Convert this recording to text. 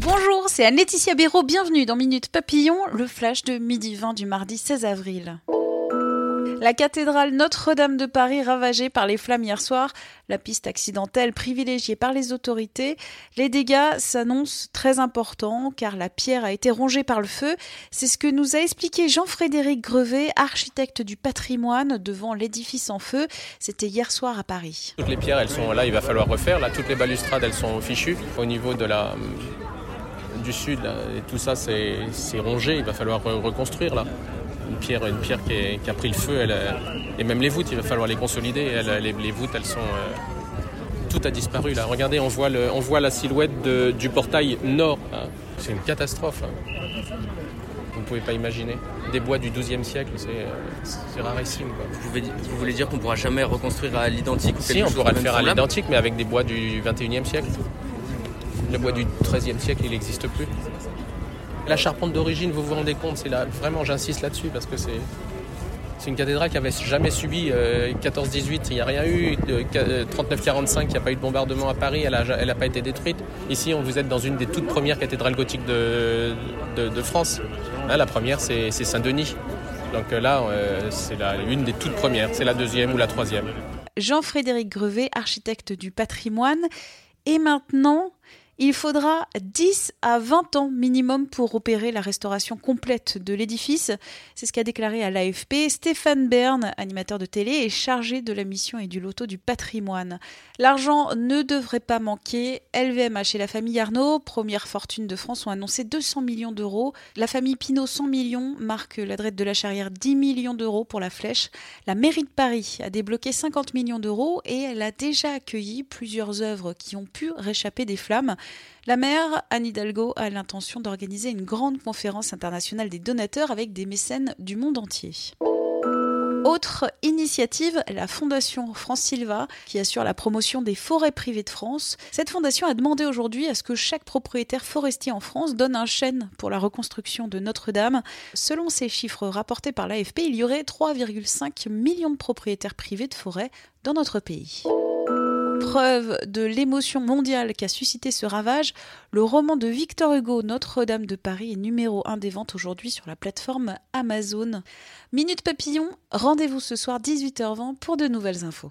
Bonjour, c'est Anne-Laetitia Béraud. Bienvenue dans Minute Papillon, le flash de midi 20 du mardi 16 avril. La cathédrale Notre-Dame de Paris ravagée par les flammes hier soir, la piste accidentelle privilégiée par les autorités. Les dégâts s'annoncent très importants car la pierre a été rongée par le feu. C'est ce que nous a expliqué Jean-Frédéric Grevet, architecte du patrimoine devant l'édifice en feu. C'était hier soir à Paris. Toutes les pierres, elles sont là, il va falloir refaire. Là, toutes les balustrades, elles sont fichues. Au niveau de la du sud, là, et tout ça, c'est c'est rongé. Il va falloir re- reconstruire là. Une pierre, une pierre qui, est- qui a pris le feu, elle, et même les voûtes, il va falloir les consolider. Elles, les, les voûtes, elles sont euh, tout a disparu là. Regardez, on voit le, on voit la silhouette de- du portail nord. là. C'est une catastrophe. là. Vous ne pouvez pas imaginer. Des bois du XIIe siècle, c'est euh, rarissime. quoi. Vous, pouvez- vous voulez dire qu'on pourra jamais reconstruire à l'identique Si, on pourra le faire à l'identique, mais avec des bois du 21e siècle. Le bois du 13e siècle, il n'existe plus. La charpente d'origine, vous vous rendez compte, c'est là, vraiment, j'insiste là-dessus parce que c'est. C'est une cathédrale qui avait jamais subi euh, 14-18, il n'y a rien eu. de- euh, 39-45, il n'y a pas eu de bombardement à Paris, elle n'a elle pas été détruite. Ici, on vous êtes dans une des toutes premières cathédrales gothiques de, France. La première, c'est Saint-Denis. Donc euh, là, euh, c'est la- une des toutes premières, c'est la deuxième ou la troisième. Jean-Frédéric Grevet, architecte du patrimoine. Et maintenant, il faudra 10 à 20 ans minimum pour opérer la restauration complète de l'édifice. C'est ce qu'a déclaré à l'AFP Stéphane Bern, animateur de télé et chargé de la mission et du loto du patrimoine. L'argent ne devrait pas manquer. LVMH et la famille Arnaud, première fortune de France, ont annoncé 200 millions d'euros. La famille Pinault, 100 millions. Marc Ladrette de la Charrière, 10 millions d'euros pour la flèche. La mairie de Paris a débloqué 50 millions d'euros et elle a déjà accueilli plusieurs œuvres qui ont pu réchapper des flammes. La maire, Anne Hidalgo, a l'intention d'organiser une grande conférence internationale des donateurs avec des mécènes du monde entier. Autre initiative, la Fondation France Silva, qui assure la promotion des forêts privées de France. Cette fondation a demandé aujourd'hui à ce que chaque propriétaire forestier en France donne un chêne pour la reconstruction de Notre-Dame. Selon ces chiffres rapportés par l'AFP, il y aurait 3,5 millions de propriétaires privés de forêts dans notre pays. Preuve de l'émotion mondiale qu'a suscité ce ravage, le roman de Victor Hugo Notre-Dame de Paris est numéro 1 des ventes aujourd'hui sur la plateforme Amazon. Minute Papillon, rendez-vous ce soir 18h20 pour de nouvelles infos.